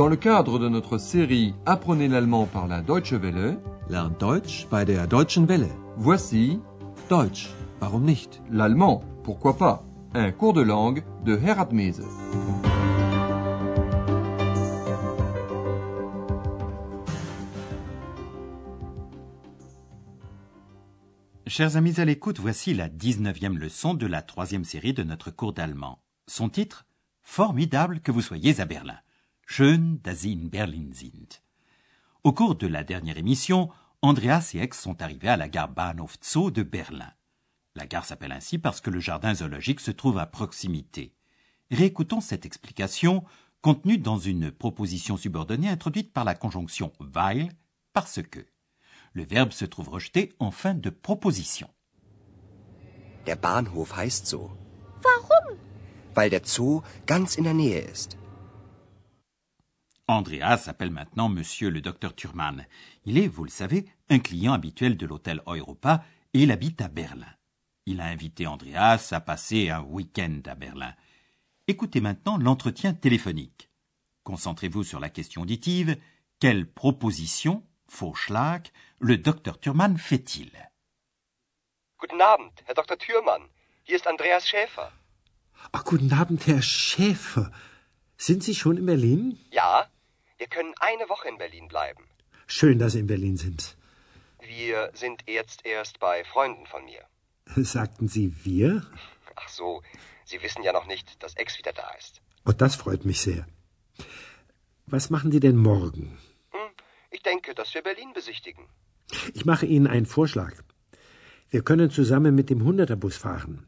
Dans le cadre de notre série Apprenez l'allemand par la Deutsche Welle, Lernt Deutsch bei der Deutschen Welle. voici Deutsch, warum nicht? l'allemand, pourquoi pas, un cours de langue de Herat Mese. Chers amis à l'écoute, voici la 19e leçon de la troisième série de notre cours d'allemand. Son titre Formidable que vous soyez à Berlin. Schön, dass Sie in Berlin sind. Au cours de la dernière émission, Andreas et Ex sont arrivés à la gare Bahnhof Zoo de Berlin. La gare s'appelle ainsi parce que le jardin zoologique se trouve à proximité. Réécoutons cette explication contenue dans une proposition subordonnée introduite par la conjonction weil parce que. Le verbe se trouve rejeté en fin de proposition. Der Bahnhof heißt so, Warum? weil der Zoo ganz in der Nähe ist. Andreas s'appelle maintenant Monsieur le docteur Thurman. Il est, vous le savez, un client habituel de l'hôtel Europa et il habite à Berlin. Il a invité Andreas à passer un week-end à Berlin. Écoutez maintenant l'entretien téléphonique. Concentrez-vous sur la question auditive. Quelle proposition, Vorschlag, le docteur Thurman fait-il? Guten Abend, Herr Dr. Thürmann. Hier ist Andreas Schäfer. Ach, guten Abend, Herr Schäfer. Sind Sie schon in Berlin? Ja, wir können eine Woche in Berlin bleiben. Schön, dass Sie in Berlin sind. Wir sind jetzt erst bei Freunden von mir. Sagten Sie wir? Ach so, Sie wissen ja noch nicht, dass Ex wieder da ist. Oh, das freut mich sehr. Was machen Sie denn morgen? Hm, ich denke, dass wir Berlin besichtigen. Ich mache Ihnen einen Vorschlag. Wir können zusammen mit dem Hunderterbus fahren.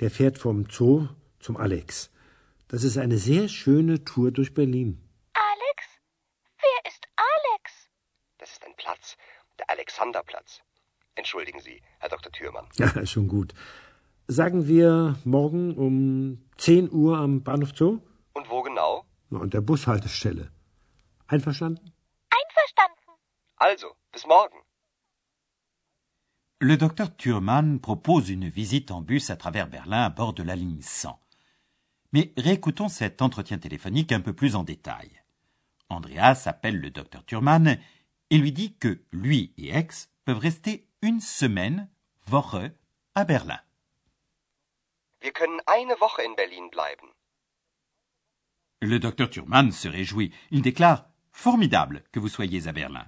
Der fährt vom Zoo zum Alex. Das ist eine sehr schöne Tour durch Berlin. Platz, der Alexanderplatz. Entschuldigen Sie, Herr Dr. Thürmann. Ja, schon gut. Sagen wir morgen um 10 Uhr am Bahnhof Zoo? Und wo genau? Na, an der Bushaltestelle. Einverstanden? Einverstanden. Also, bis morgen. Le docteur Thurman propose une visite en bus à travers Berlin à bord de la ligne 100. Mais réécoutons cet entretien téléphonique un peu plus en détail. Andreas appelle le docteur Thurman et lui dit que lui et Ex peuvent rester une semaine, Woche, à Berlin. Wir können eine Woche in Berlin bleiben. Le docteur Thurman se réjouit. Il déclare Formidable que vous soyez à Berlin.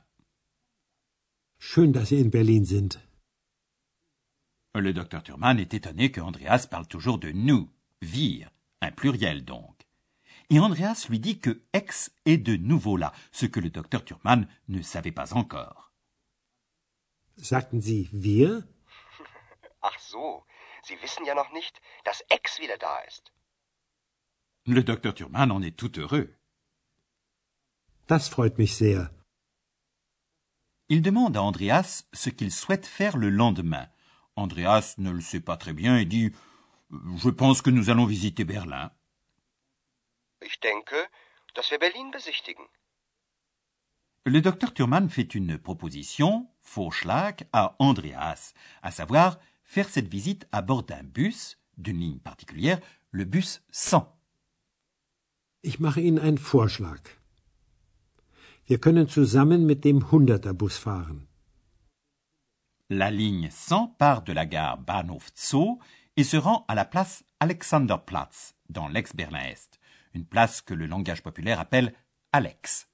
Schön, dass Sie in Berlin sind. Le docteur Thurman est étonné que Andreas parle toujours de nous, wir, un pluriel donc. Et Andreas lui dit que Ex est de nouveau là, ce que le docteur Thurman ne savait pas encore. Sagten Sie wir? Ach so, Sie wissen ja noch nicht, dass Ex wieder da ist. Le docteur Thurman en est tout heureux. Das freut mich sehr. Il demande à Andreas ce qu'il souhaite faire le lendemain. Andreas ne le sait pas très bien et dit Je pense que nous allons visiter Berlin. Ich denke, dass wir Berlin besichtigen. Le docteur Thurman fait une proposition, Vorschlag, à Andreas, à savoir faire cette visite à bord d'un bus, d'une ligne particulière, le bus 100. Ich mache Ihnen einen Vorschlag. Wir können zusammen mit dem Hunderterbus fahren. La ligne 100 part de la gare Bahnhof Zoo et se rend à la place Alexanderplatz, dans l'ex-Berlin-Est, une place que le langage populaire appelle Alex.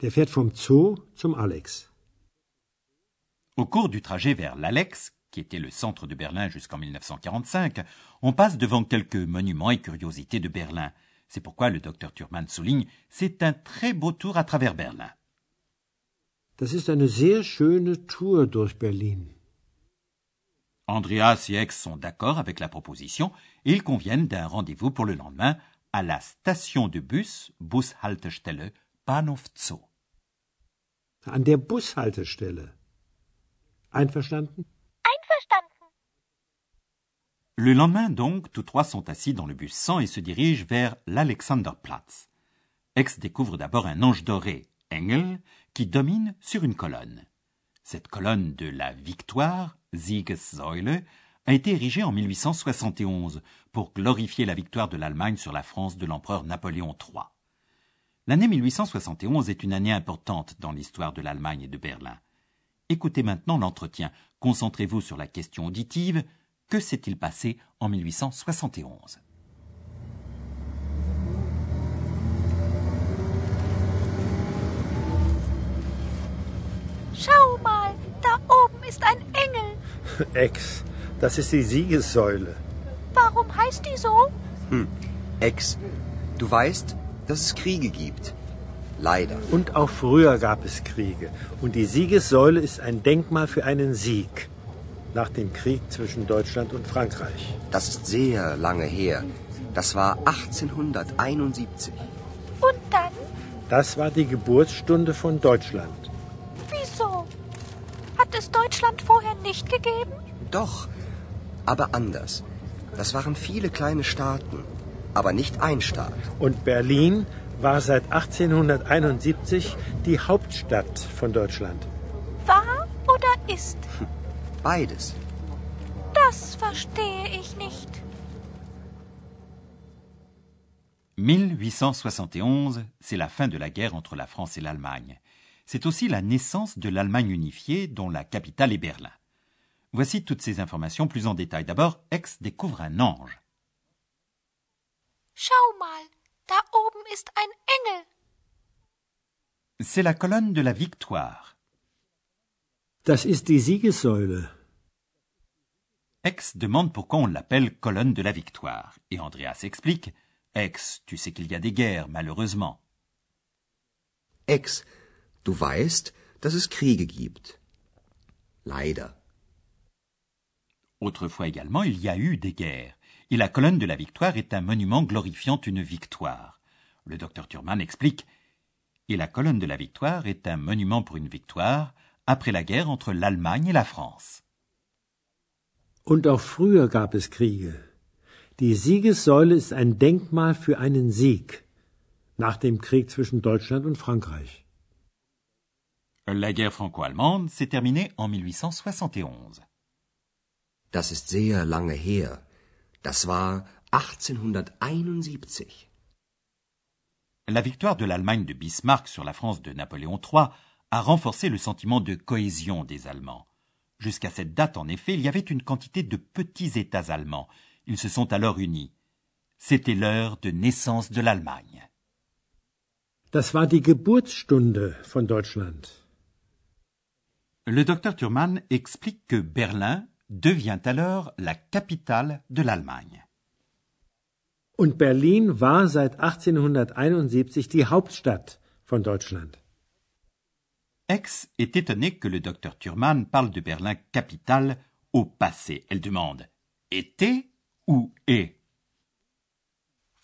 Der fährt vom Zoo zum Alex. Au cours du trajet vers l'Alex, qui était le centre de Berlin jusqu'en 1945, on passe devant quelques monuments et curiosités de Berlin. C'est pourquoi le docteur Thurman souligne c'est un très beau tour à travers Berlin. Das ist eine sehr schöne Tour durch Berlin. Andreas et Ex sont d'accord avec la proposition et ils conviennent d'un rendez-vous pour le lendemain à la station de bus Bushaltestelle Bahnhof Zoo. An der Bushaltestelle. Einverstanden? Einverstanden. Le lendemain donc, tous trois sont assis dans le bus 100 et se dirigent vers l'Alexanderplatz. Ex découvre d'abord un ange doré, Engel, qui domine sur une colonne. Cette colonne de la victoire, Siegessäule, a été érigée en 1871 pour glorifier la victoire de l'Allemagne sur la France de l'empereur Napoléon III. L'année 1871 est une année importante dans l'histoire de l'Allemagne et de Berlin. Écoutez maintenant l'entretien. Concentrez-vous sur la question auditive. Que s'est-il passé en 1871 Schau mal, da oben ist ein Engel. Ex, das ist die Siegessäule. Warum heißt die so? Ex, du weißt, dass es Kriege gibt. Leider. Und auch früher gab es Kriege. Und die Siegessäule ist ein Denkmal für einen Sieg. Nach dem Krieg zwischen Deutschland und Frankreich. Das ist sehr lange her. Das war 1871. Und dann? Das war die Geburtsstunde von Deutschland. Wieso? Hat es Deutschland vorher nicht gegeben? Doch, aber anders. Das waren viele kleine Staaten, aber nicht ein Staat. Und Berlin war seit 1871 die Hauptstadt von Deutschland. War oder ist? Beides. Das verstehe ich nicht. 1871, c'est la fin de la guerre entre la France et l'Allemagne. C'est aussi la naissance de l'Allemagne unifiée dont la capitale est Berlin. Voici toutes ces informations plus en détail. D'abord, Aix découvre un ange. Schau mal, da oben ist ein Engel. C'est la colonne de la victoire. Das ist die Siegessäule. Aix demande pourquoi on l'appelle colonne de la victoire. Et Andreas explique Aix, tu sais qu'il y a des guerres, malheureusement. Ex, du weißt, dass es Kriege gibt. Leider. Autrefois également, il y a eu des guerres. Et la colonne de la victoire est un monument glorifiant une victoire. Le docteur Thurman explique Et la colonne de la victoire est un monument pour une victoire après la guerre entre l'Allemagne et la France. Und auch früher gab es Kriege. Die Siegessäule ist ein Denkmal für einen Sieg. Nach dem Krieg zwischen Deutschland und Frankreich. La guerre franco-allemande s'est terminée en 1871. Das ist sehr lange her. Das war 1871. La victoire de l'Allemagne de Bismarck sur la France de Napoléon III a renforcé le sentiment de cohésion des Allemands. Jusqu'à cette date, en effet, il y avait une quantité de petits États allemands. Ils se sont alors unis. C'était l'heure de naissance de l'Allemagne. Das war die Geburtsstunde von Deutschland. Le docteur Thurman explique que Berlin devient alors la capitale de l'Allemagne. Und Berlin war seit 1871 die Hauptstadt von Deutschland. Aix est étonnée que le docteur Thurman parle de Berlin capitale au passé. Elle demande était ou est?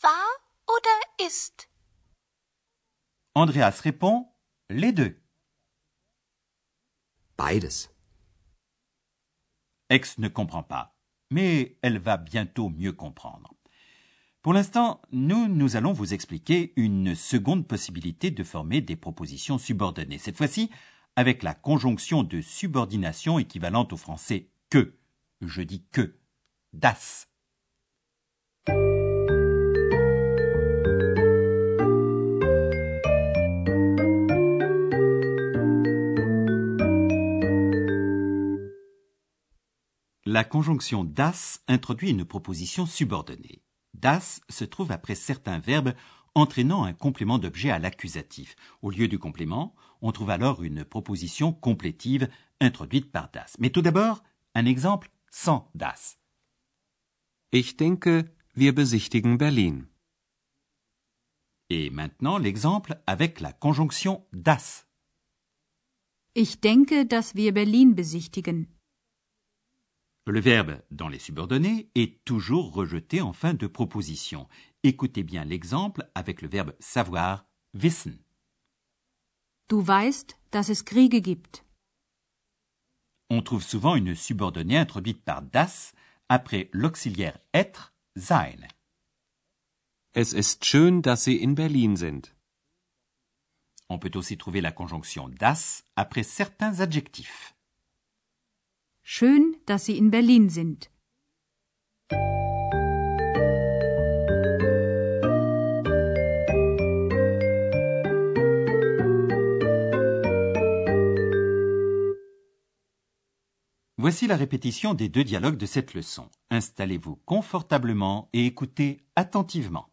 War oder ist? Andreas répond les deux. Beides. Aix ne comprend pas, mais elle va bientôt mieux comprendre. Pour l'instant, nous, nous allons vous expliquer une seconde possibilité de former des propositions subordonnées. Cette fois-ci, avec la conjonction de subordination équivalente au français que. Je dis que. Das. La conjonction das introduit une proposition subordonnée. Das se trouve après certains verbes entraînant un complément d'objet à l'accusatif. Au lieu du complément, on trouve alors une proposition complétive introduite par das. Mais tout d'abord, un exemple sans das. Ich denke, wir besichtigen Berlin. Et maintenant l'exemple avec la conjonction das. Ich denke, dass wir Berlin besichtigen. Le verbe dans les subordonnés est toujours rejeté en fin de proposition. Écoutez bien l'exemple avec le verbe savoir, wissen. Du weißt, dass es Kriege gibt. On trouve souvent une subordonnée introduite par das après l'auxiliaire être, sein. Es ist schön, dass Sie in Berlin sind. On peut aussi trouver la conjonction das après certains adjectifs. Schön, dass Sie in Berlin sind. Voici la répétition des deux dialogues de cette leçon. Installez-vous confortablement et écoutez attentivement.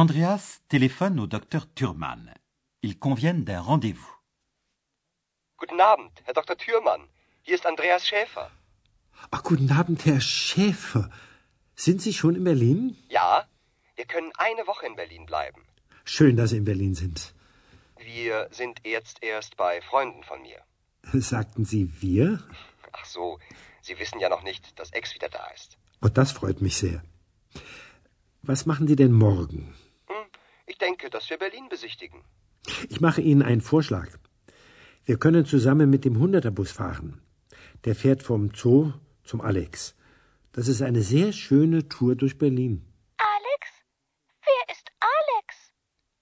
Andreas téléphone au docteur Thurmann. Ils conviennent d'un rendez-vous. Guten Abend, Herr Dr. Thürmann. Hier ist Andreas Schäfer. Ach, guten Abend, Herr Schäfer. Sind Sie schon in Berlin? Ja, wir können eine Woche in Berlin bleiben. Schön, dass Sie in Berlin sind. Wir sind jetzt erst bei Freunden von mir. Sagten Sie wir? Ach so, Sie wissen ja noch nicht, dass Ex wieder da ist. Und das freut mich sehr. Was machen Sie denn morgen? Ich denke, dass wir Berlin besichtigen. Ich mache Ihnen einen Vorschlag. Wir können zusammen mit dem Hunderterbus fahren. Der fährt vom Zoo zum Alex. Das ist eine sehr schöne Tour durch Berlin. Alex? Wer ist Alex?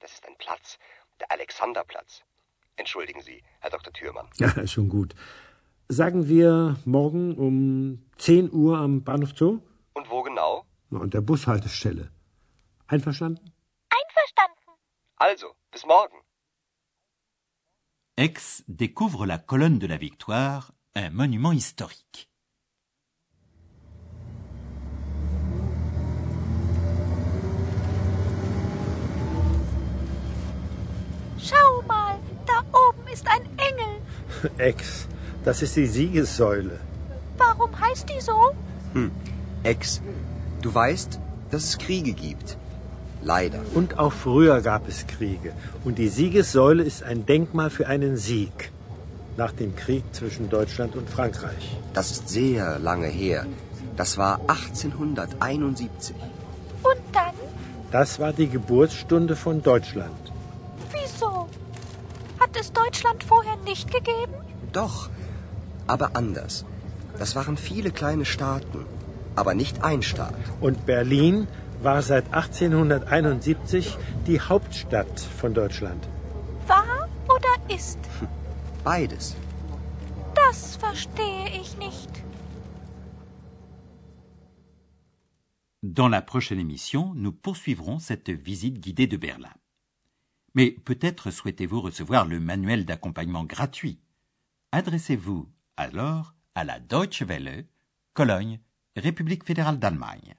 Das ist ein Platz, der Alexanderplatz. Entschuldigen Sie, Herr Dr. Thürmann. Ja, schon gut. Sagen wir morgen um 10 Uhr am Bahnhof Zoo? Und wo genau? Na, an der Bushaltestelle. Einverstanden. Also, bis morgen. Aix découvre la colonne de la Victoire, un monument historique. Schau mal, da oben ist ein Engel. Ex, das ist die Siegessäule. Warum heißt die so? Hm, Ex, du weißt, dass es Kriege gibt. Leider. Und auch früher gab es Kriege. Und die Siegessäule ist ein Denkmal für einen Sieg. Nach dem Krieg zwischen Deutschland und Frankreich. Das ist sehr lange her. Das war 1871. Und dann? Das war die Geburtsstunde von Deutschland. Wieso? Hat es Deutschland vorher nicht gegeben? Doch, aber anders. Das waren viele kleine Staaten, aber nicht ein Staat. Und Berlin war seit 1871 die Hauptstadt von Deutschland. War oder ist? Beides. Das verstehe ich nicht. Dans la prochaine émission, nous poursuivrons cette visite guidée de Berlin. Mais peut-être souhaitez-vous recevoir le manuel d'accompagnement gratuit. Adressez-vous alors à la Deutsche Welle, Cologne, République fédérale d'Allemagne.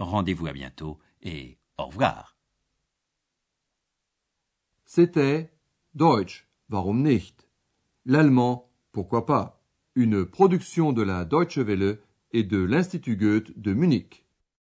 Rendez-vous à bientôt et au revoir. C'était Deutsch, warum nicht? L'allemand, pourquoi pas? Une production de la Deutsche Welle et de l'Institut Goethe de Munich.